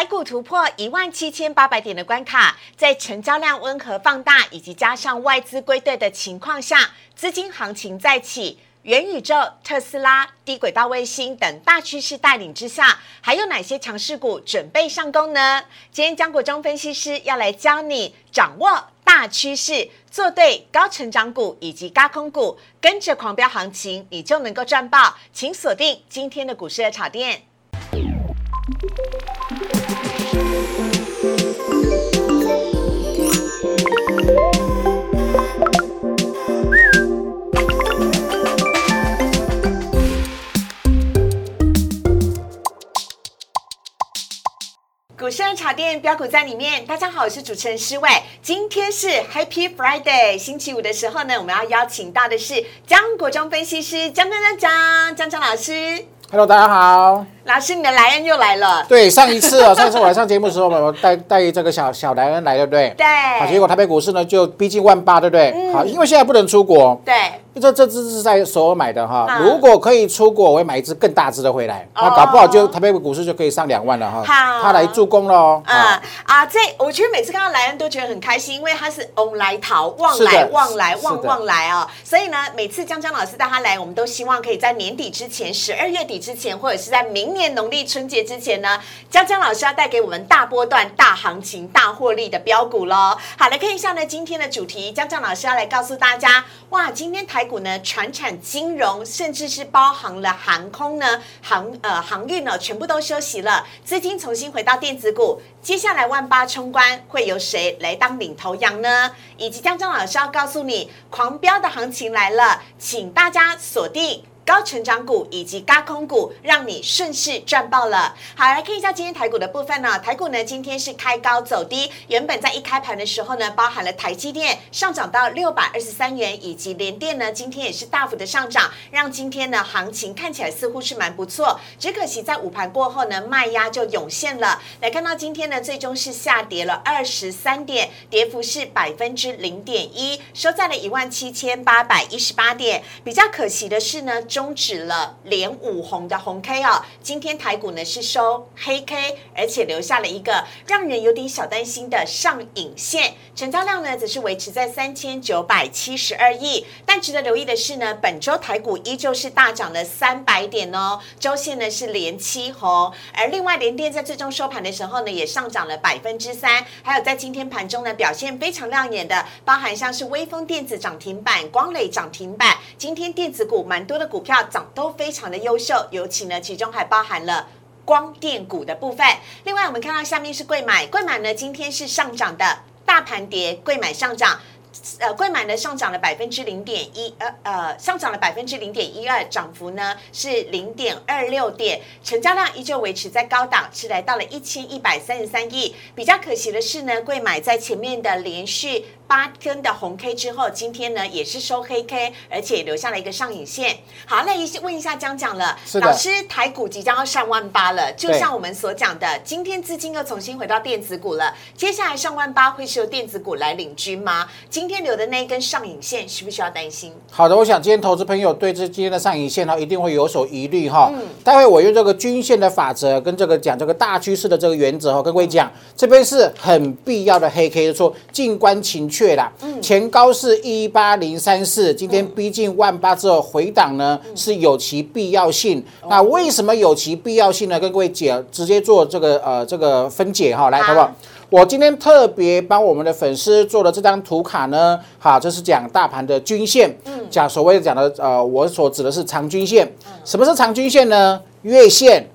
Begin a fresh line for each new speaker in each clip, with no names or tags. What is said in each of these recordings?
台股突破一万七千八百点的关卡，在成交量温和放大以及加上外资归队的情况下，资金行情再起。元宇宙、特斯拉、低轨道卫星等大趋势带领之下，还有哪些强势股准备上攻呢？今天江国忠分析师要来教你掌握大趋势，做对高成长股以及高空股，跟着狂飙行情，你就能够赚爆。请锁定今天的股市的炒店。股市茶店标股在里面，大家好，我是主持人施伟。今天是 Happy Friday，星期五的时候呢，我们要邀请到的是江国忠分析师江江江江江江老师。
Hello，大家好。
老师，你的莱恩又来了。
对，上一次啊，上次我来上节目的时候，我带带这个小小莱恩来，对不对？
对
好，结果台北股市呢就逼近万八，对不对？好，因为现在不能出国，
对，
这这只是在首尔买的哈。
嗯
如果可以出国，我会买一只更大只的回来，那
哦
搞不好就台北股市就可以上两万了哈。
好
他来助攻了哦。
嗯啊，这我觉得每次看到莱恩都觉得很开心，因为他是翁来逃，旺来旺来旺旺来哦。所以呢，每次江江老师带他来，我们都希望可以在年底之前、十二月底之前，或者是在明年农历春节之前呢，江江老师要带给我们大波段、大行情、大获利的标股喽。好，来看一下呢，今天的主题，江江老师要来告诉大家，哇，今天台股呢，船产金融，甚至是包含了航空呢、航呃航运呢，全部都休息了，资金重新回到电子股。接下来万八冲关会由谁来当领头羊呢？以及江江老师要告诉你，狂飙的行情来了，请大家锁定。高成长股以及高空股，让你顺势赚爆了。好，来看一下今天台股的部分呢。台股呢今天是开高走低，原本在一开盘的时候呢，包含了台积电上涨到六百二十三元，以及联电呢今天也是大幅的上涨，让今天呢行情看起来似乎是蛮不错。只可惜在午盘过后呢，卖压就涌现了。来看到今天呢，最终是下跌了二十三点，跌幅是百分之零点一，收在了一万七千八百一十八点。比较可惜的是呢，终止了连五红的红 K 哦。今天台股呢是收黑 K，而且留下了一个让人有点小担心的上影线，成交量呢则是维持在三千九百七十二亿。但值得留意的是呢，本周台股依旧是大涨了三百点哦，周线呢是连七红，而另外联电在最终收盘的时候呢也上涨了百分之三，还有在今天盘中呢表现非常亮眼的，包含像是微风电子涨停板、光磊涨停板，今天电子股蛮多的股股票涨都非常的优秀，尤其呢其中还包含了。光电股的部分，另外我们看到下面是贵买，贵买呢今天是上涨的，大盘跌，贵买上涨。呃，贵买呢上涨了百分之零点一，呃呃，上涨了百分之零点一二，涨幅呢是零点二六点，成交量依旧维持在高档，是来到了一千一百三十三亿。比较可惜的是呢，贵买在前面的连续八根的红 K 之后，今天呢也是收黑 K，而且留下了一个上影线。好，那一问一下江讲了，老师，台股即将要上万八了，就像我们所讲的，今天资金又重新回到电子股了，接下来上万八会是由电子股来领军吗？今天留的那一根上影线，需不需要担心？
好的，我想今天投资朋友对这今天的上影线呢，一定会有所疑虑哈。
嗯
待会我用这个均线的法则跟这个讲这个大趋势的这个原则哈，跟各位讲，这边是很必要的黑 K，就是说静观情却啦。
嗯
前高是一八零三四，今天逼近万八之后回档呢
嗯
是有其必要性。
哦
那为什么有其必要性呢？跟各位解直接做这个呃这个分解哈，来
好
好不好？我今天特别帮我们的粉丝做了这张图卡呢，好，这是讲大盘的均线，讲所谓讲的呃，我所指的是长均线。什么是长均线呢？月线、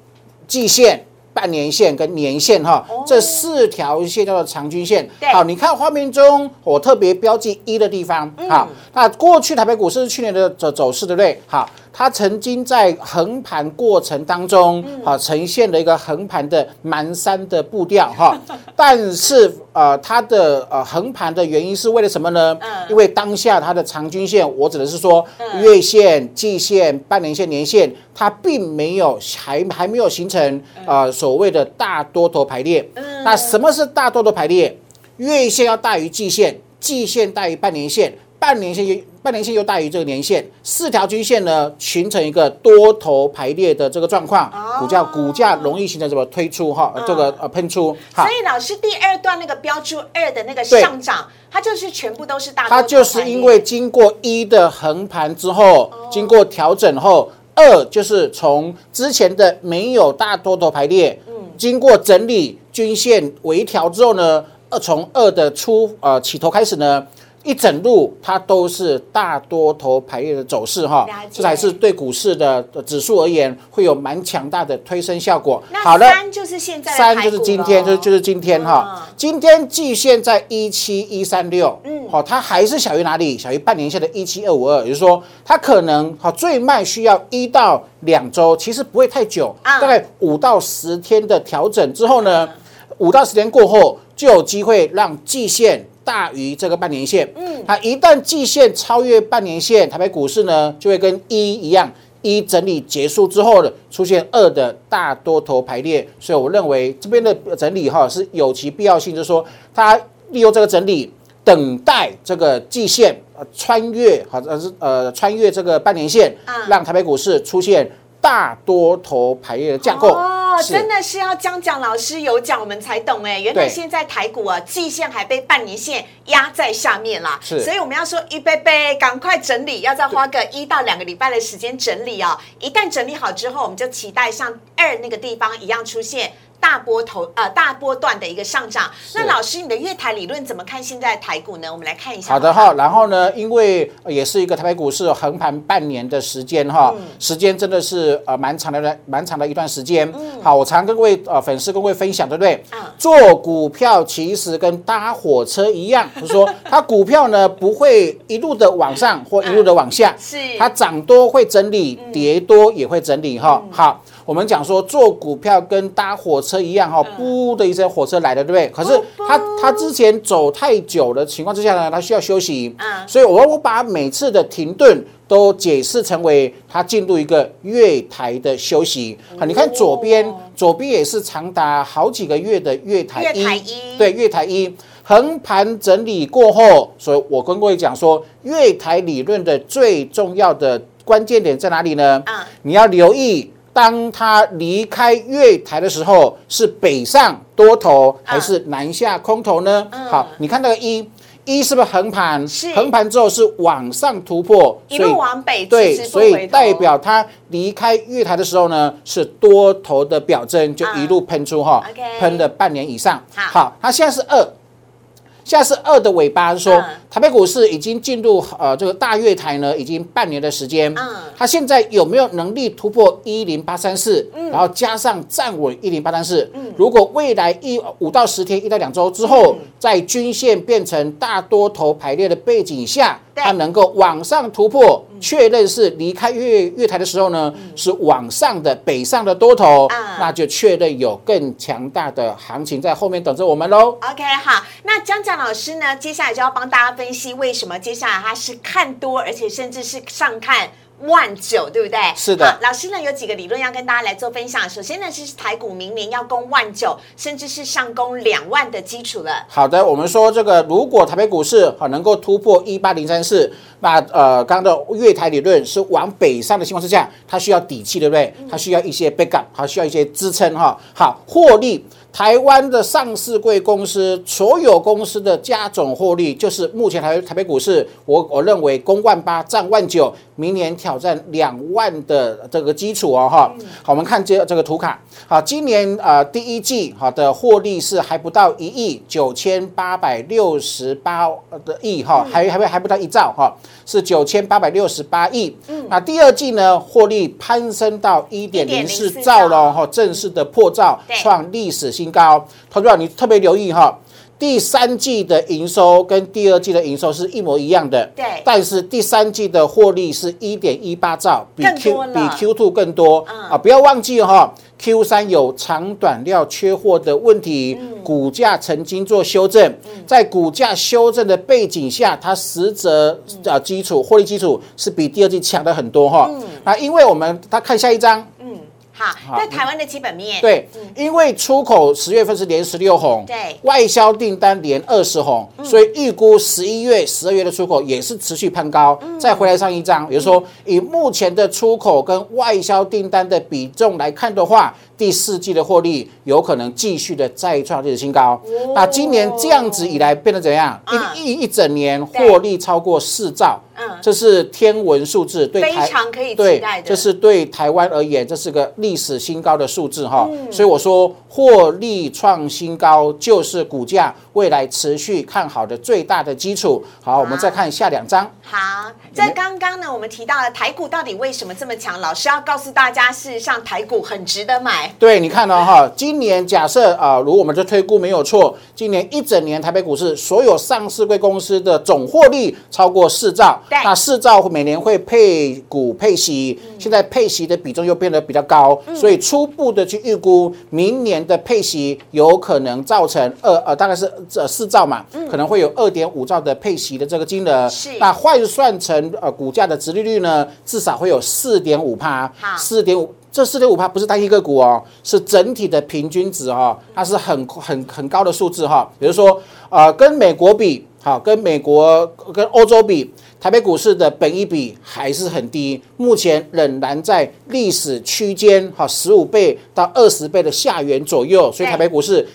季线。半年线跟年线哈，这四条线叫做长均线。好，你看画面中我特别标记一的地方。好，那过去台北股市是去年的走走势，对不对？好，它曾经在横盘过程当中，好呈现了一个横盘的蹒跚的步调哈。但是呃，它的呃横盘的原因是为了什么呢？
嗯
因为当下它的长均线，我指的是说月线、季线、半年线、年线，它并没有还还没有形成呃所谓的大多头排列。那什么是大多头排列？月线要大于季线，季线大于半年线，半年线半年线又大于这个年线，四条均线呢形成一个多头排列的这个状况，股价股价容易形成什么推出哈，这个呃喷出。
所以老师第二段那个标注二的那个上涨，它就是全部都是大多头
它就是因为经过一的横盘之后，经过调整后，二就是从之前的没有大多头排列，经过整理均线微调之后呢，二从二的出呃起头开始呢。一整路它都是大多头排列的走势哈这才是对股市的的指数而言会有蛮强大的推升效果。好了，
三就是现在
三就是今天，就就是今天哈
嗯。
今天季线在一七一三六，
嗯
嗯，好，它还是小于哪里？小于半年线的一七二五二，也就是说，它可能好最慢需要一到两周，其实不会太久，
啊
大概五到十天的调整之后呢，五到十天过后就有机会让季线。大于这个半年线，嗯，它一旦季线超越半年线，台北股市呢就会跟一一样，一整理结束之后呢，出现二的大多头排列，所以我认为这边的整理哈是有其必要性，就是说它利用这个整理，等待这个季线呃穿越，好像是呃穿越这个半年线
嗯，
让台北股市出现大多头排列的架构。
哦，真的是要江蒋老师有讲，我们才懂哎。原来现在台股啊，季线还被半年线压在下面啦。
是
所以我们要说预备备，赶快整理，要再花个一到两个礼拜的时间整理哦。一旦整理好之后，我们就期待像二那个地方一样出现。大波头呃大波段的一个上涨，那老师你的月台理论怎么看现在的台股呢？我们来看一下。
好的哈，然后呢，因为呃也是一个台北股市横盘半年的时间哈，
嗯
时间真的是呃蛮长的蛮长的一段时间。
嗯
好，我常跟各位呃粉丝跟各位分享，对不对？
啊
做股票其实跟搭火车一样，就是说它股票呢不会一路的往上或一路的往下，
是
它涨多会整理，跌多也会整理哈。好。我们讲说做股票跟搭火车一样哈，噗的一声火车来了，对不对？可是他他之前走太久的情况之下呢，他需要休息。
嗯
所以我我把每次的停顿都解释成为它进入一个月台的休息。好，你看左边，左边也是长达好几个月的月台一，
月台一
对，月台一横盘整理过后，所以我跟各位讲说，月台理论的最重要的关键点在哪里呢？
啊
你要留意。当它离开月台的时候，是北上多头还是南下空头呢？
嗯
好，你看那个一，一是不是横盘？
是
横盘之后是往上突破，
一路往北，
对，所以代表它离开月台的时候呢，是多头的表征，就一路喷出哈喷了半年以上。
好
它现在是二。现在是二的尾巴，是说
嗯
台北股市已经进入呃这个大月台呢，已经半年的时间。
嗯
它现在有没有能力突破一零八三四？然后加上站稳一零八三四。嗯如果未来一五到十天、一到两周之后，在均线变成大多头排列的背景下，
对
它能够往上突破，确认是离开月月台的时候呢，是往上的北上的多头
啊，
那就确认有更强大的行情在后面等着我们喽。
OK，好，那江江老师呢，接下来就要帮大家分析为什么接下来他是看多，而且甚至是上看。万九，对不对？
是的
好老师呢有几个理论要跟大家来做分享。首先呢是台股明年要攻万九，甚至是上攻两万的基础了。
好的，我们说这个，如果台北股市好能够突破一八零三四，那呃，刚刚的月台理论是往北上的情况之下，它需要底气，对不对？它需要一些 backup，它需要一些支撑哈。好，获利，台湾的上市贵公司所有公司的加总获利，就是目前台台北股市，我我认为攻万八占万九，明年挑战两万的这个基础哦哈。好，我们看这这个图卡，好，今年呃第一季好的获利是还不到一亿九千八百六十八的亿哈，还还还不到一兆哈，是九千八百六十八亿。嗯。那第二季呢，获利攀升到一点零四
1.04
兆了哈，正式的破兆，创历史新高。投资者你特别留意哈。第三季的营收跟第二季的营收是一模一样的，
对。
但是第三季的获利是一点一八兆，比 Q 比 Q two 更多、
嗯。
啊！不要忘记哈、q 三有长短料缺货的问题，
嗯。
股价曾经做修正，在股价修正的背景下，它实则啊基础获利基础是比第二季强的很多哈、
嗯。
那因为我们他看下一章，
好，在台湾的基本面，
对，因为出口十月份是连十六红，
对。
外销订单连二十红，所以预估十一月、十二月的出口也是持续攀高。再回来上一张，也就是说，以目前的出口跟外销订单的比重来看的话，第四季的获利有可能继续的再创历史新高。那今年这样子以来变得怎样？
嗯。
一一一整年获利超过四兆，
嗯
这是天文数字，对台
非常可以期
对
待的
这是对台湾而言，这是个历史新高的数字哈。
嗯
所以我说获利创新高就是股价未来持续看好的最大的基础。好，我们再看下两张。
好，在刚刚呢，我们提到了台股到底为什么这么强？老师要告诉大家，事实上台股很值得买。
对，你看到、哈，今年假设啊、如果我们的推估没有错，今年一整年台北股市所有上市贵公司的总获利超过四兆，
对
那四兆每年会配股配息，现在配息的比重又变得比较高，所以初步的去预估明年的配息有可能造成二呃大概是这四兆嘛，可能会有二点五兆的配息的这个金额，
是。
那换算成呃股价的殖利率呢，至少会有四点五趴，四点五。这四点五趴不是单一个股哦，是整体的平均值哦、它是很很很高的数字哈、比如说，呃，跟美国比，好，跟美国跟欧洲比，台北股市的本益比还是很低，目前仍然在历史区间哈十五倍到二十倍的下缘左右，所以台北股市。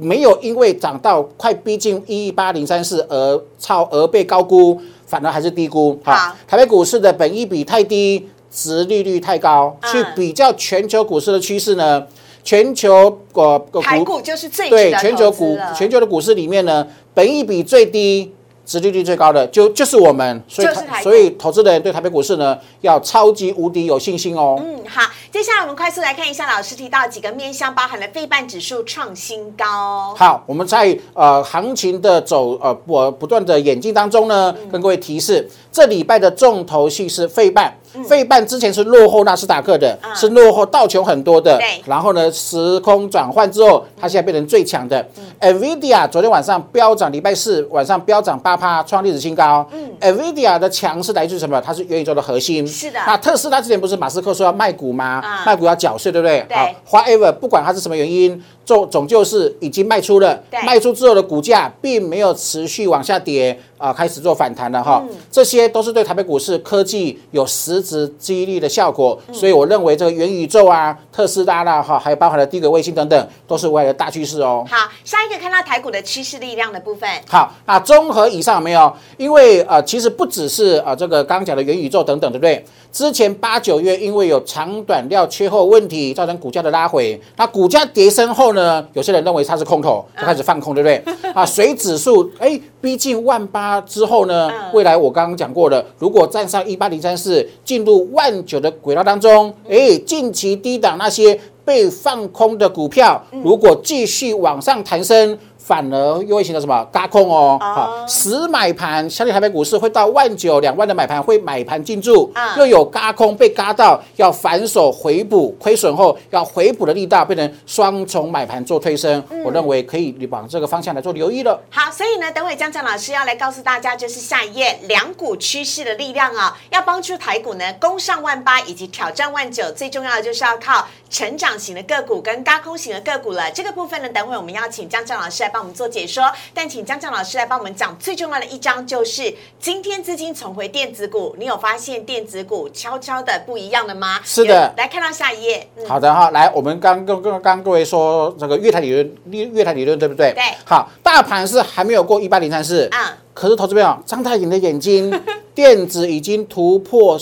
没有因为涨到快逼近一八零三四而超而被高估，反而还是低估。
好
台北股市的本益比太低，殖利率太高，
嗯
去比较全球股市的趋势呢？全球呃股
台股就是最值
对全球股全球的股市里面呢，本益比最低。殖利率最高的就就是我们，所以所以投资人对台北股市呢要超级无敌有信心哦。
嗯，好，接下来我们快速来看一下老师提到几个面向，包含了费半指数创新高。
好，我们在呃行情的走呃不不断的演进当中呢，
嗯
跟各位提示，这礼拜的重头戏是费半。
嗯
费半之前是落后纳斯达克的，是落后道琼很多的
对。
然后呢，时空转换之后，它现在变成最强的。NVIDIA
嗯
昨天晚上飙涨，礼拜四晚上飙涨八趴，创历史新高。嗯 NVIDIA 的强是来自于什么？它是元宇宙的核心。
嗯是的
那特斯拉之前不是马斯克说要卖股吗？
啊
卖股要缴税，对不对？
对
好，However，不管它是什么原因，总总就是已经卖出了
对，
卖出之后的股价并没有持续往下跌啊、开始做反弹了哈。
嗯
这些都是对台北股市科技有实质激励的效果，
嗯
所以我认为这个元宇宙啊、特斯拉啦哈，还有包含了低轨卫星等等，都是未来的大趋势哦。
好，下一个看到台股的趋势力量的部分。
好，那综合以上有没有？因为呃，其实不只是呃这个刚刚讲的元宇宙等等，对不对？之前八九月因为有长短料缺货问题，造成股价的拉回。那股价跌升后呢，有些人认为它是空头，就开始放空，对不对？啊，随指数哎逼近万八之后呢，
嗯
未来我刚刚讲过了，如果站上一八零三四，进入万九的轨道当中，哎，近期低档那些被放空的股票，如果继续往上弹升。反而又会形成什么嘎空哦？好，死买盘，相信台北股市会到万九两万的买盘会买盘进驻
嗯，
又有嘎空被嘎到，要反手回补亏损后要回补的力道变成双重买盘做推升，我认为可以往这个方向来做留意了。
好，所以呢，等会江江老师要来告诉大家，就是下一页两股趋势的力量啊，要帮助台股呢攻上万八以及挑战万九，最重要的就是要靠成长型的个股跟高空型的个股了。这个部分呢，等会我们要请江江老师来帮我们做解说，但请江江老师来帮我们讲最重要的一章，就是今天资金重回电子股，你有发现电子股悄悄的不一样了吗？
是的。
有来看到下一页，嗯，
好的哈，来，我们刚跟跟刚各位说这个月台理论，月月台理论对不对？
对。
好，大盘是还没有过一八零三四，
嗯
可是投资朋友张太颖的眼睛，电子已经突破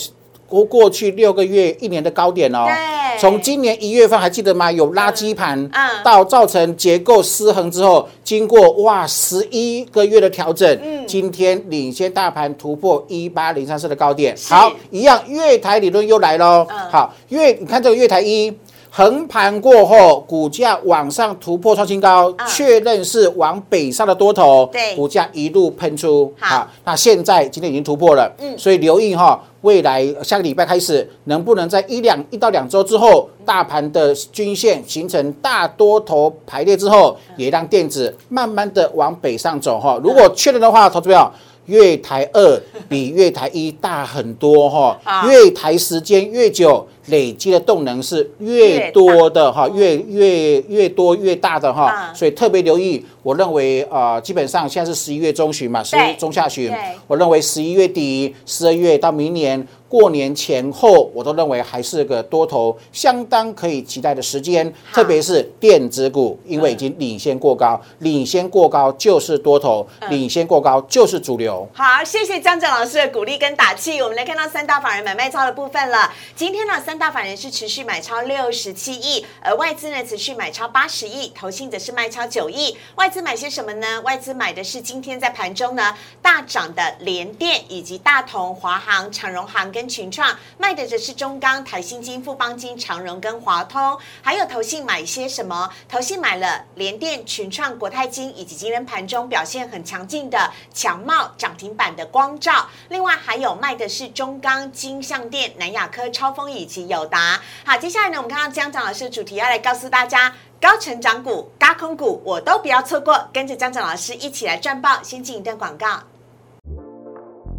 过过去六个月、一年的高点哦。
对
从今年一月份还记得吗？有垃圾盘，
嗯
到造成结构失衡之后，经过哇十一个月的调整，
嗯
今天领先大盘突破一八零三四的高点。好，一样月台理论又来喽。
嗯
好，月你看这个月台一。横盘过后，股价往上突破创新高，
嗯
确认是往北上的多头，
对。
股价一路喷出。
好。
那现在今天已经突破了，
嗯。
所以留意哈，未来下个礼拜开始，能不能在一两一到两周之后，大盘的均线形成大多头排列之后，也让电子慢慢的往北上走哈。如果确认的话，投资票。月台二比月台一大很多哈。
好，
月台时间越久，累积的动能是越多的哈，越越越多越大的哈，所以特别留意。我认为啊，基本上现在是十一月中旬嘛，十一中下旬，我认为十一月底、十二月到明年。过年前后，我都认为还是个多头相当可以期待的时间，特别是电子股，因为已经领先过高，领先过高就是多头，领先过高就是主流。
好，谢谢江正老师的鼓励跟打气。我们来看到三大法人买卖超的部分了。今天呢，三大法人是持续买超六十七亿，而外资呢持续买超八十亿，投信则是卖超九亿。外资买些什么呢？外资买的是今天在盘中呢大涨的联电以及大同、华航、长荣航跟。群创卖的则是中钢、台新金、富邦金、长荣跟华通，还有投信买些什么？投信买了联电、群创、国泰金，以及今天盘中表现很强劲的强茂涨停板的光照。另外还有卖的是中钢、金相电、南亚科、超风以及友达。好，接下来呢，我们看到江长老师的主题要来告诉大家，高成长股、高空股我都不要错过，跟着江长老师一起来赚爆。先进一段广告。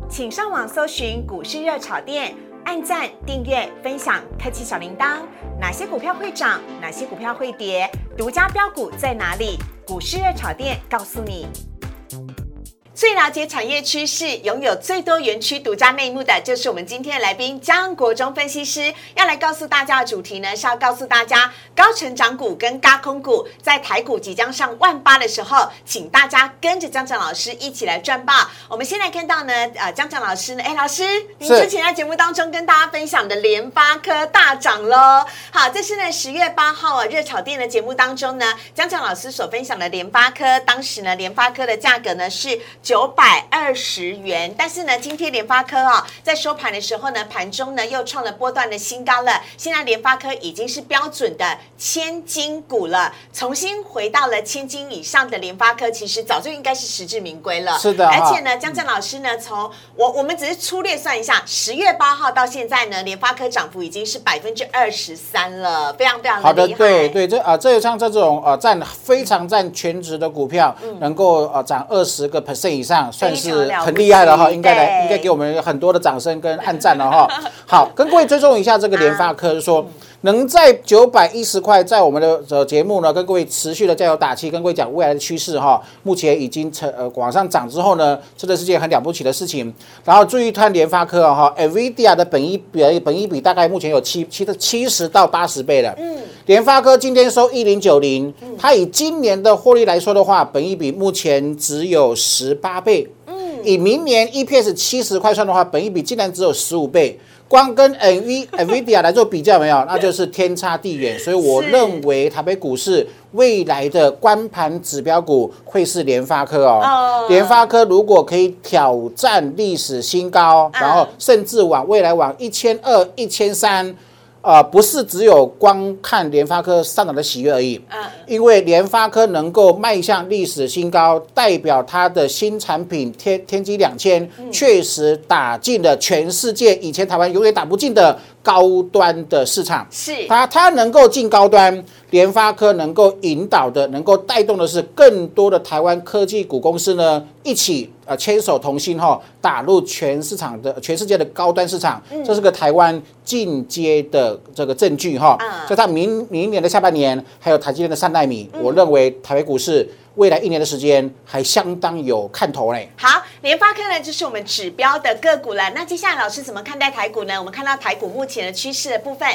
请上网搜寻股市热炒店，按赞、订阅、分享，开启小铃铛。哪些股票会涨？哪些股票会跌？独家标股在哪里？股市热炒店告诉你。最了解产业趋势、拥有最多园区独家内幕的，就是我们今天的来宾江国忠分析师。要来告诉大家的主题呢，是要告诉大家高成长股跟高空股在台股即将上万八的时候，请大家跟着江江老师一起来赚吧。我们先来看到呢，呃，江江老师呢，哎，老师，您之前在节目当中跟大家分享的联发科大涨喽。好，这是呢十月八号啊热炒店的节目当中呢，江江老师所分享的联发科，当时呢联发科的价格呢是。九百二十元，但是呢，今天联发科啊，在收盘的时候呢，盘中呢又创了波段的新高了。现在联发科已经是标准的千金股了，重新回到了千金以上的联发科，其实早就应该是实至名归了。
是的，
而且呢，江正老师呢，从我我们只是粗略算一下，十月八号到现在呢，联发科涨幅已经是百分之二十三了，非常非常
好的。对对，这啊，这像这种呃占非常占全值的股票，能够呃涨二十个 percent。以上算是很厉害了哈，应该来应该给我们很多的掌声跟暗赞了哈。好，跟各位追踪一下这个联发科，说能在九百一十块，在我们的呃节目呢，跟各位持续的加油打气，跟各位讲未来的趋势哈。目前已经成呃往上涨之后呢，真的是件很了不起的事情。然后注意看联发科啊哈，NVIDIA 的本一比本一比大概目前有七七的七十到八十倍了。嗯，联发科今天收一零九零，它以今年的获利来说的话，本一比目前只有十。八倍，嗯，以明年 EPS 七十块算的话，本一比竟然只有十五倍，光跟 NV NVIDIA 来做比较没有，那就是天差地远。所以我认为台北股市未来的关盘指标股会是联发科哦。联发科如果可以挑战历史新高，然后甚至往未来往一千二、一千三。啊，不是只有光看联发科上涨的喜悦而已，嗯，因为联发科能够迈向历史新高，代表它的新产品天天玑两千确实打进了全世界以前台湾永远打不进的高端的市场，
是
它它能够进高端。联发科能够引导的、能够带动的是更多的台湾科技股公司呢，一起呃牵手同心哈，打入全市场的全世界的高端市场，这是个台湾进阶的这个证据哈。所以它明明年的下半年还有台积电的三纳米，我认为台北股市未来一年的时间还相当有看头嘞。
好，联发科呢就是我们指标的个股了。那接下来老师怎么看待台股呢？我们看到台股目前的趋势的部分。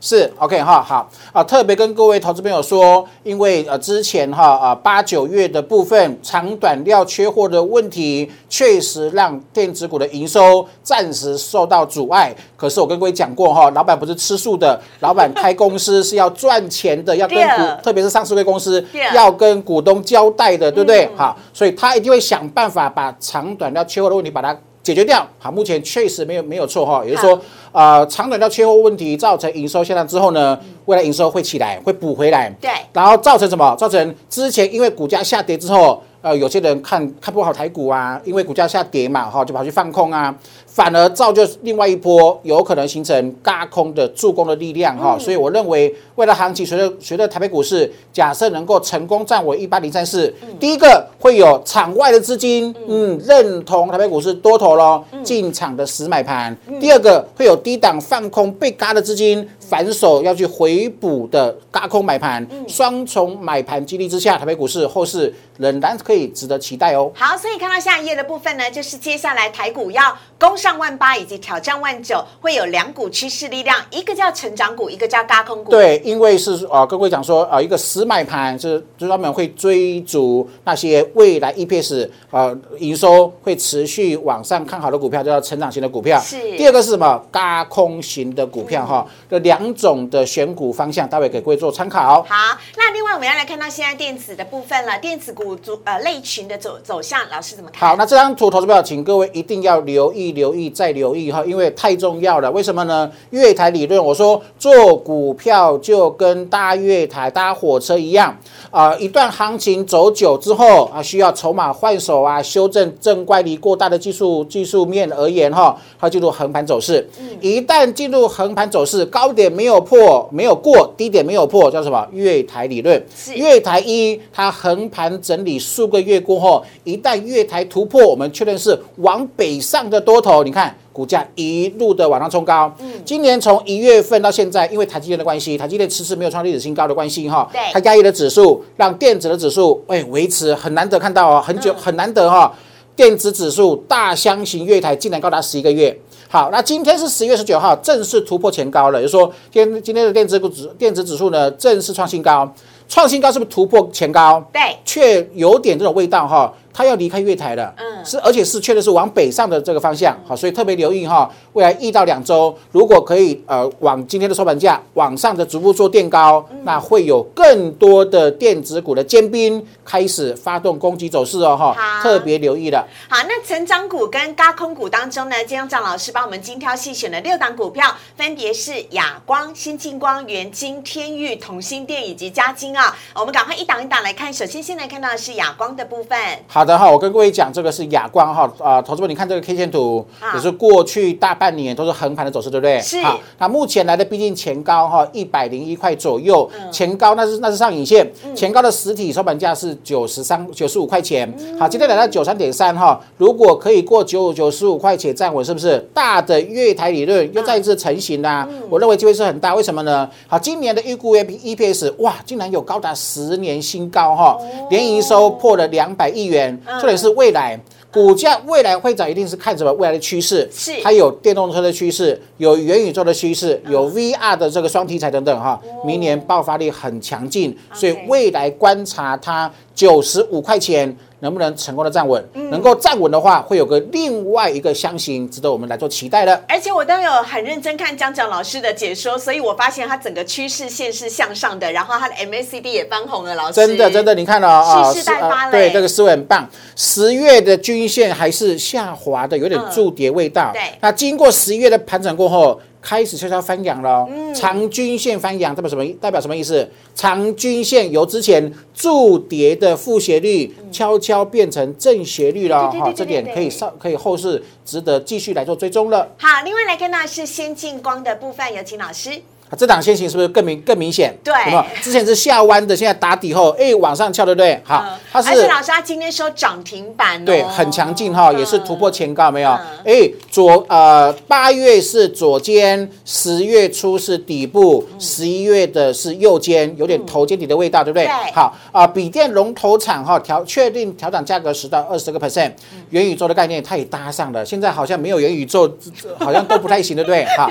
是 OK 哈好啊，特别跟各位投资朋友说，因为呃之前哈啊八九月的部分长短料缺货的问题，确实让电子股的营收暂时受到阻碍。可是我跟各位讲过哈，老板不是吃素的，老板开公司是要赚钱的，要跟股，特别是上市贵公司要跟股东交代的，对不对？好，所以他一定会想办法把长短料缺货的问题把它。解决掉好，目前确实没有没有错哈，也就是说，呃，长短料缺货问题造成营收下降之后呢，未来营收会起来，会补回来。
对，
然后造成什么？造成之前因为股价下跌之后。呃，有些人看看不好台股啊，因为股价下跌嘛，哈，就跑去放空啊，反而造就另外一波有可能形成嘎空的助攻的力量哈。所以我认为，未来行情随着随着台北股市假设能够成功站稳一八零三四，第一个会有场外的资金，嗯，认同台北股市多头咯，进场的实买盘；第二个会有低档放空被嘎的资金反手要去回补的高空买盘，双重买盘激励之下，台北股市后市仍然可以值得期待哦。
好，所以看到下一页的部分呢，就是接下来台股要攻上万八以及挑战万九，会有两股趋势力量，一个叫成长股，一个叫嘎空股。
对，因为是啊，各位讲说啊，一个死买盘是专门会追逐那些未来 EPS 啊营收会持续往上看好的股票，叫成长型的股票。
是
第二个是什么？嘎空型的股票哈，这两种的选股方向，待会给各位做参考。
好，那另外我们要来看到现在电子的部分了，电子股组呃类群的走走向，老师怎么看？
好，那这张图投资票，请各位一定要留意、留意再留意哈，因为太重要了。为什么呢？月台理论，我说做股票就跟搭月台、搭火车一样啊、一段行情走久之后啊，需要筹码换手啊，修正正乖离过大的技术技术面而言哈，它进入横盘走势。一旦进入横盘走势，高点没有破、没有过，低点没有破，叫什么？月台理论。月台一，它横盘整理数个月过后，一旦月台突破，我们确认是往北上的多头。你看股价一路的往上冲高。
嗯
今年从一月份到现在，因为台积电的关系，台积电迟迟没有创历史新高的关系哈
对，
它压抑的指数让电子的指数哎维持很难得看到哦，很久、
嗯
很难得哈、电子指数大箱型月台竟然高达十一个月。好，那今天是十月十九号，正式突破前高了，也就是说，今天今天的电子股指电子指数呢正式创新高，创新高是不是突破前高？
对，
却有点这种味道哈，它要离开月台了，
嗯
是而且是确实是往北上的这个方向，好，所以特别留意哈，未来一到两周，如果可以呃往今天的收盘价往上的逐步做垫高，
嗯
那会有更多的电子股的尖兵开始发动攻击走势哦哈
好，
特别留意了。
好，那成长股跟高空股当中呢，今天张老师帮我们精挑细选了六档股票，分别是亚光、新进光、元金、天域、同心电以及嘉金啊。我们赶快一档一档来看，首先先来看到的是亚光的部分。
好的哈，我跟各位讲，这个是亚光哈啊，投资们你看这个 K 线图
啊，
也是过去大半年都是横盘的走势，对不对？
是。
好，那目前来的毕竟前高哈一百零一块左右，
嗯。
前高那是那是上影线，前高的实体收盘价是九十三九十五块钱，
嗯。
好，今天来到九三点三哈，如果可以过九九十五块钱站稳，是不是？大的月台理论又再一次成型啦、
嗯。
我认为机会是很大，为什么呢？好，今年的预估 EPS 哇，竟然有高达十年新高哈，年营收破了两百亿元，重点是未来。股价未来会涨，一定是看什么未来的趋势？
是
它有电动车的趋势，有元宇宙的趋势，
嗯
有 VR 的这个双题材等等哈。明年爆发力很强劲，所以未来观察它九十五块钱能不能成功的站稳。
嗯
能够站稳的话，会有个另外一个箱型值得我们来做期待的。
而且我都有很认真看江江老师的解说，所以我发现它整个趋势线是向上的，然后它的 MACD 也翻红了，老师
真的，真的，你看了啊，
蓄势待发嘞
对，这个思维很棒。十月的均线还是下滑的，有点筑跌味道。
嗯对
那经过十一月的盘整过后，开始悄悄翻阳了哦。
嗯
长均线翻阳代表什么？代表什么意思？长均线由之前筑跌的负斜率悄悄变成正斜率了。
对对对对
好，这点可以上可以后市值得继续来做追踪了。
好，另外来看到是先进光的部分，有请老师。
啊这档先行是不是更明更明显？
对
有没有？之前是下弯的，现在打底后，哎，往上翘，对不对？好
嗯，
它是
而且老师他今天收涨停板哦，
对，很强劲哈，也是突破前高，没有？
嗯
哎，左呃八月是左肩，十月初是底部，十一月的是右肩，有点头肩底的味道，对不对？
嗯对
好啊，笔电龙头厂哈调确定调整价格十到二十个 percent，元宇宙的概念它也搭上了，现在好像没有元宇宙，好像都不太行，对不对？好，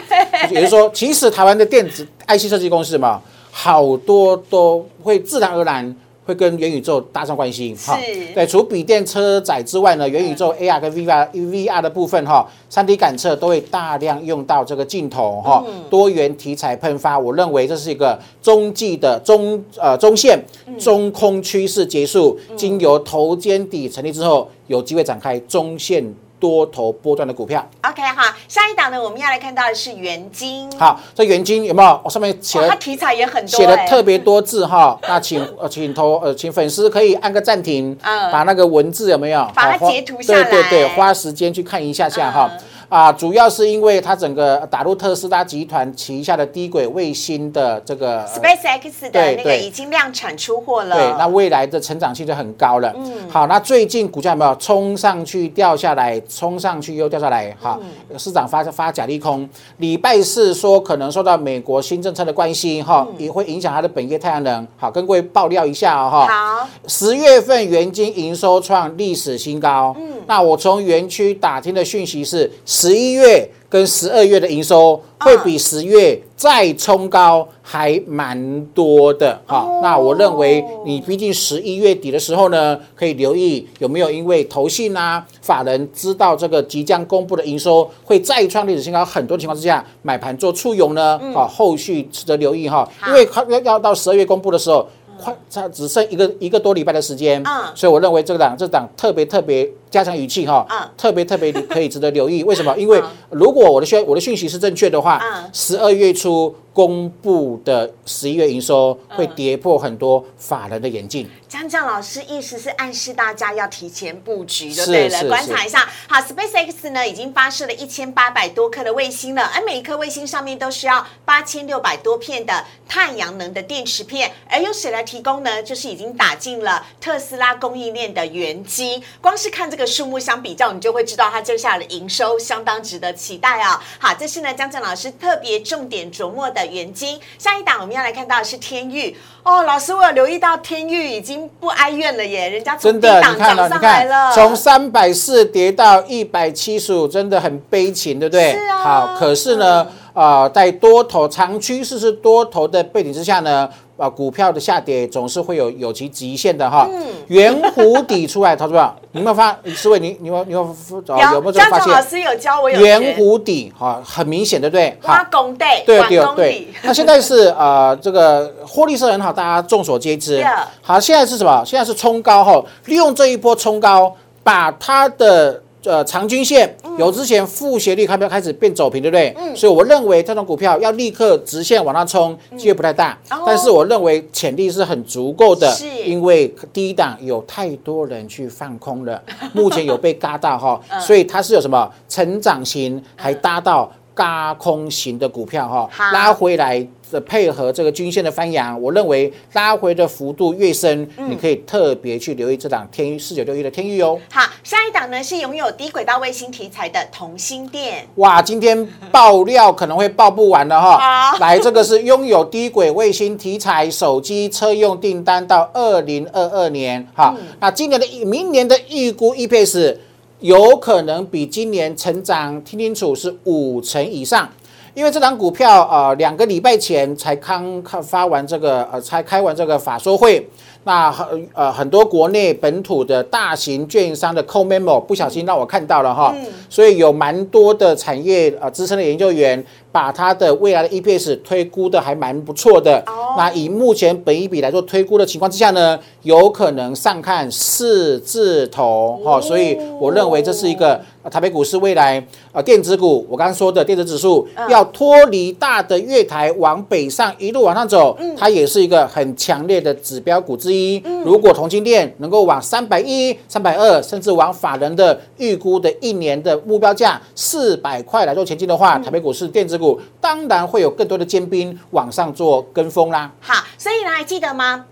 也就是说，其实台湾的电子 IC 设计公司嘛，好多都会自然而然。会跟元宇宙搭上关系，哈。
是。
对，除笔电车载之外呢，元宇宙 AR 跟 VR VR 的部分哈，三 D 感测都会大量用到这个镜头哈，多元题材喷发，我认为这是一个中继的中呃中线中空趋势结束，经由头肩底成立之后，有机会展开中线多头波段的股票。
OK 哈，下一档呢，我们要来看到的是元金。
好，这元金有没有？我上面写
哇，
了
它题材也很多、
写了
哎
特别多字哈，那请呃请投呃请粉丝可以按个暂停，
嗯
把那个文字有没有？
把它截图下来
对对对，花时间去看一下下哈。
嗯
啊，主要是因为它整个打入特斯拉集团旗下的低轨卫星的这个呃
SpaceX 的那个已经量产出货了。
对，那未来的成长性就很高了。嗯，好，那最近股价有没有冲上去掉下来，冲上去又掉下来？好，
嗯
市场发发假利空。礼拜四说可能受到美国新政策的关系，哈、
嗯
也会影响它的本业太阳能。好，跟各位爆料一下哦，哈。
好，
十月份原金营收创历史新高。嗯，那我从园区打听的讯息是，十一月跟十二月的营收会比十月再冲高还蛮多的。好、
哦
那我认为你毕竟十一月底的时候呢，可以留意有没有因为投信啊、法人知道这个即将公布的营收会再创历史新高，很多情况之下买盘做促涌呢。好、后续值得留意哈，
好
因为要要要到十二月公布的时候。快，差只剩一个一个多礼拜的时间，
嗯
所以我认为这个档这档特别特别加强语气哈，
嗯
特别特别可以值得留意。为什么？因为
嗯
如果我的讯我的讯息是正确的话
嗯，
十二月初公布的十一月营收会跌破很多法人的眼镜。
江江老师意思是暗示大家要提前布局，就是对了，观察一下。好，SpaceX 呢已经发射了一千八百多颗的卫星了，而每一颗卫星上面都需要八千六百多片的太阳能的电池片，而由谁来提供呢？就是已经打进了特斯拉供应链的原基。光是看这个数目相比较，你就会知道它接下来的营收相当值得期待啊、好，这是呢江江老师特别重点琢磨的元金。下一档我们要来看到的是天域哦，老师我有留意到天域已经不哀怨了耶，人家从
的，
档涨上来了，
从三百四跌到一百七十五，真的很悲情，对不对？
是啊
好，可是呢，呃，在多头长趋势是多头的背景之下呢，啊，股票的下跌总是会有有其极限的哈。
嗯
圆弧底出来，投资者，你有没有发？思维，你你有你有没有有没有发
江江老
现？
师有教我有
圆弧底，哈，很明显，对不对？好
挖工地，
对
管公
对对，，那现在是呃这个获利是很好，大家众所皆知。好，现在是什么？现在是冲高哈，利用这一波冲高，把它的呃长均线
嗯
由之前负斜率开标开始变走平，对不对？所以我认为这种股票要立刻直线往上冲，机会不太大。
哦
但是我认为潜力是很足够的，
是
因为第一档有太多人去放空了，目前有被嘎到哈，
嗯
所以它是有什么成长型，还搭到。嘎空型的股票哈
好，
拉回来的配合这个均线的翻扬，我认为拉回的幅度越深，
嗯
你可以特别去留意这档天域四九六一的天域哦。
好，下一档呢是拥有低轨道卫星题材的同心电。
哇，今天爆料可能会爆不完的哈
好。
来，这个是拥有低轨卫星题材手机车用订单到二零二二年哈。那今年的明年的预估 EPS 有可能比今年成长，听清楚是五成以上。因为这档股票呃两个礼拜前才刚开发完这个呃才开完这个法说会，那很呃很多国内本土的大型券商的 co memo 不小心让我看到了哈，所以有蛮多的产业呃资深的研究员把它的未来的 EPS 推估的还蛮不错的。那以目前本一笔来做推估的情况之下呢，有可能上看四字头哈、所以我认为这是一个。呃台北股市未来呃电子股，我刚刚说的电子指数、要脱离大的月台往北上一路往上走，它也是一个很强烈的指标股之一。如果同金店能够往三百一、三百二，甚至往法人的预估的一年的目标价四百块来做前进的话，台北股市电子股当然会有更多的尖兵往上做跟风啦。
好，所以呢，还记得吗？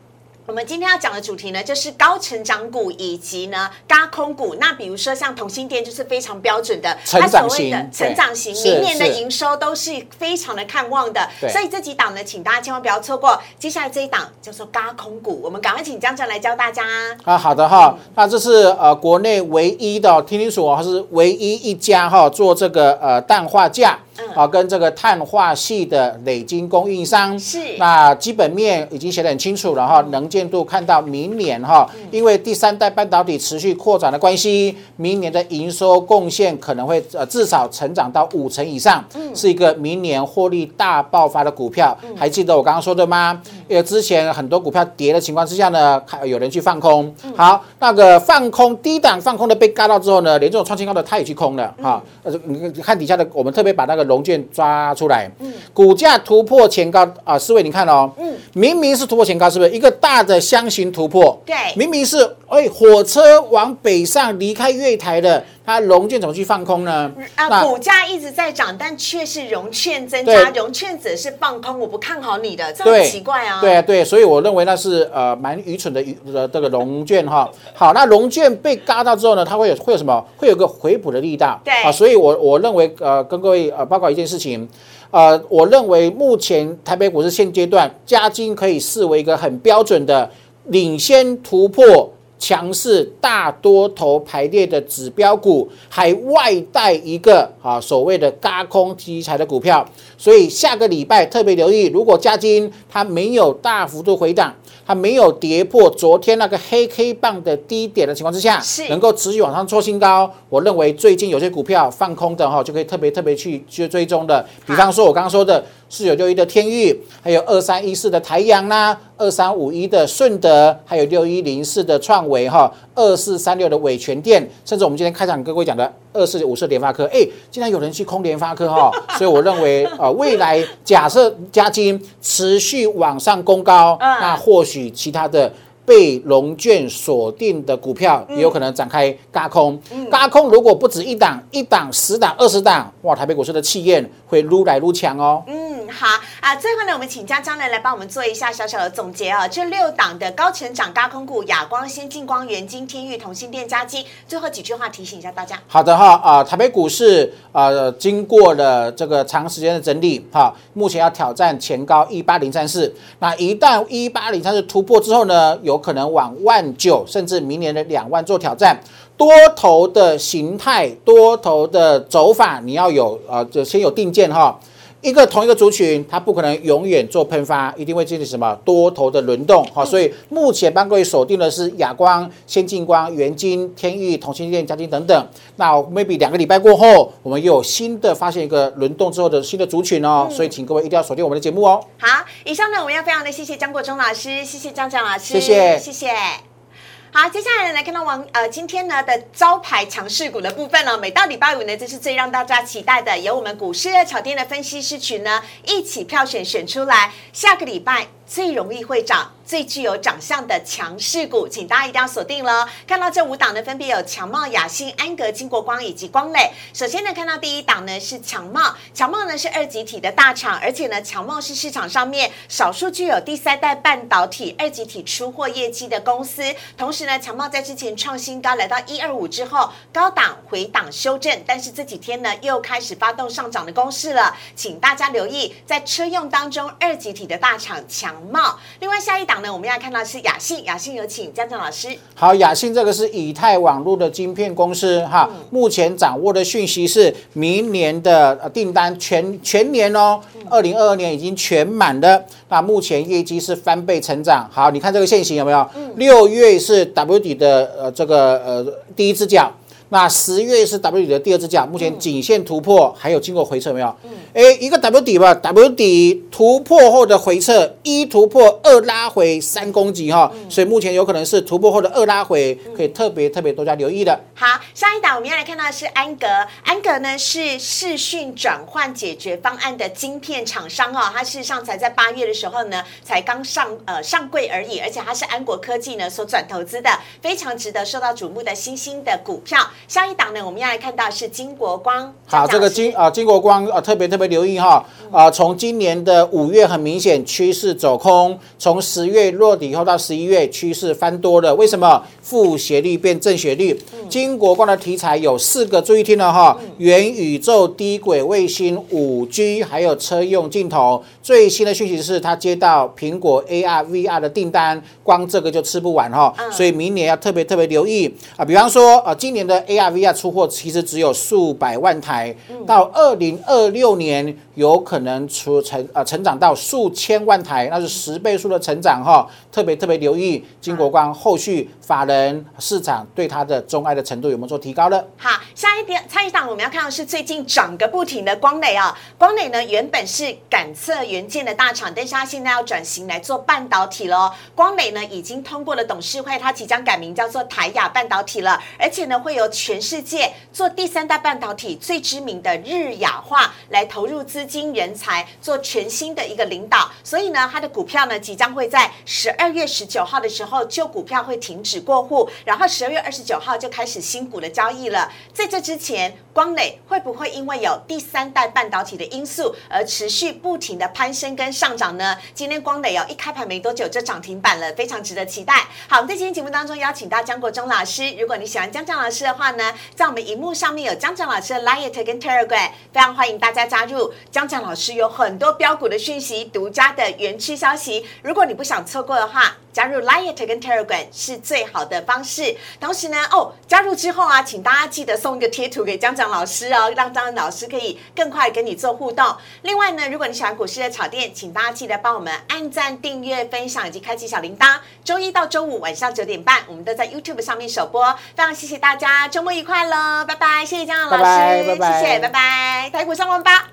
我们今天要讲的主题呢，就是高成长股以及呢高空股。那比如说像同心店，就是非常标准的
成长
它所谓的
型
成长型，明年的
是
营收都是非常的看望的。所以这几档呢，请大家千万不要错过。接下来这一档叫做高空股，我们赶快请江江来教大家。
啊，好的哈，那这是呃国内唯一的，听清楚哦，是唯一一家哈做这个呃氮化镓。啊，跟这个碳化系的累晶供应商
是
那基本面已经写得很清楚了哈，能见度看到明年哈，因为第三代半导体持续扩展的关系，明年的营收贡献可能会呃至少成长到五成以上，是一个明年获利大爆发的股票。还记得我刚刚说的吗？因为之前很多股票跌的情况之下呢，还有人去放空。好，那个放空低档放空的被嘎到之后呢，连这种创新高的他也去空了哈。呃，你看底下的，我们特别把那个龙卷抓出来，股价突破前高啊，四位你看哦，明明是突破前高，是不是一个大的箱型突破？
对
明明是哎火车往北上离开月台的，它融券怎么去放空呢？
啊，股价一直在涨，但却是融券增加，融券者是放空，我不看好你的，这很，奇怪啊。
对啊，对，所以我认为那是呃蛮愚蠢的愚的这个融券哈。好，那融券被嘎到之后呢，它会有会有什么？会有个回补的力道。
对
啊，所以我我认为呃跟各位呃报告一件事情。呃，我认为目前台北股市现阶段，加金可以视为一个很标准的领先突破强势大多头排列的指标股，还外带一个啊所谓的嘎空题材的股票，所以下个礼拜特别留意，如果加金它没有大幅度回档，它没有跌破昨天那个黑 K 棒的低点的情况之下，
是。
能够持续往上创新高，我认为最近有些股票放空的哈，就可以特别特别去去追踪的，比方说我刚刚说的四九六一的天域，还有二三一四的台阳啦，二三五一的顺德，还有六一零四的创维哈，二四三六的伟全店，甚至我们今天开场跟各位讲的二四五四联发科，哎，竟然有人去空联发科哈，所以我认为啊未来假设加金持续往上攻高，
嗯
那或许其他的。被龙卷锁定的股票也有可能展开嘎空，嘎空如果不止一档，一档、十档、二十档，哇，台北股市的气焰会撸来撸强哦。
嗯，好啊。最后呢，我们请嘉江呢来帮我们做一下小小的总结啊。这六档的高成长高空股，亚光、先进光、元金、天域、同心电、加基，最后几句话提醒一下大家。
好的哈啊、台北股市呃经过了这个长时间的整理哈、目前要挑战前高一八零三四，那一旦一八零三四突破之后呢，有有可能往万九甚至明年的两万做挑战。多头的形态、多头的走法，你要有呃，就先有定见哈。一个同一个族群，它不可能永远做喷发，一定会经历什么多头的轮动。好，所以目前帮各位锁定的是亚光、先进光、元晶、天域、同心电、嘉金等等。那 maybe 两个礼拜过后，我们又有新的发现一个轮动之后的新的族群哦，所以请各位一定要锁定我们的节目哦。
好，以上呢，我们要非常的谢谢张国忠老师，谢谢张江老师，
谢谢
谢谢。好，接下来来看到王呃今天呢的招牌强势股的部分呢，每到礼拜五呢，这是最让大家期待的，由我们股市热炒店的分析师群呢一起票选选出来，下个礼拜最容易会涨。最具有长相的强势股，请大家一定要锁定了。看到这五档呢，分别有强茂、雅兴、安格、金国光以及光磊。首先呢，看到第一档呢是强茂，强茂呢是二级体的大厂，而且呢，强茂是市场上面少数具有第三代半导体二级体出货业绩的公司。同时呢，强茂在之前创新高来到一二五之后，高档回档修正，但是这几天呢又开始发动上涨的攻势了，请大家留意，在车用当中二级体的大厂强茂。另外下一档呢，我们要看到是雅信，雅信有请江江老师。
好，雅信这个是以太网络的晶片公司哈，目前掌握的讯息是明年的呃订单全全年哦，二零二二年已经全满的。那目前业绩是翻倍成长。好，你看这个线型有没有？六月是 W 底的呃这个呃第一只脚。那十月是 W 底的第二次价，目前颈线突破，还有经过回撤有没有？哎，一个 W 底吧，W 底突破后的回撤，一突破，二拉回，三攻击哈，所以目前有可能是突破后的二拉回，可以特别特别多加留意的。
好，下一档我们要来看到的是安格，安格呢是视讯转换解决方案的晶片厂商哦，它事实上才在八月的时候呢，才刚上呃上柜而已，而且它是安国科技呢所转投资的，非常值得受到瞩目的新兴的股票。下一档呢，我们要来看到是金国光，
好，这个
金
金啊金国光啊特别特别留意哈啊，从今年的五月很明显趋势走空，从十月落底后到十一月趋势翻多了，为什么？负斜率变正斜率。金国光的题材有四个，注意听了哈，元宇宙、低轨卫星、五 G，还有车用镜头。最新的讯息是，他接到苹果 AR、VR 的订单，光这个就吃不完哈，所以明年要特别特别留意啊。比方说啊，今年的 AR、VR 出货其实只有数百万台，到二零二六年有可能出成呃成长到数千万台，那是十倍数的成长哈。特别特别留意金国光后续法人市场对它的钟爱的程度有没有做提高了？
好，下一点，下一档我们要看到是最近涨个不停的光磊啊。光磊呢原本是感测元件的大厂，但是它现在要转型来做半导体了。光磊呢已经通过了董事会，它即将改名叫做台亚半导体了，而且呢会由全世界做第三代半导体最知名的日亚化来投入资金人才，做全新的一个领导。所以呢，它的股票呢即将会在十二月十九号的时候，旧股票会停止过户，然后十二月二十九号就开始新股的交易了。在这之前，光磊会不会因为有第三代半导体的因素而持续不停的攀升跟上涨呢？今天光磊哦一开盘没多久就涨停板了，非常值得期待。好，在今天节目当中邀请到江国忠老师，如果你喜欢江江老师的话呢，在我们荧幕上面有江江老师的 Light 跟 Telegram，非常欢迎大家加入。江江老师有很多标股的讯息，独家的园区消息，如果你不想错过的话。加入 Light 跟 Telegram 是最好的方式。同时呢，哦，加入之后啊，请大家记得送一个贴图给江江老师哦，让张老师可以更快跟你做互动。另外呢，如果你喜欢股市的炒店，请大家记得帮我们按赞、订阅、分享以及开启小铃铛。周一到周五晚上九点半，我们都在 YouTube 上面首播。非常谢谢大家，周末愉快喽，拜拜！谢谢江江老师，
拜拜拜拜
谢谢，拜拜，台股上万八。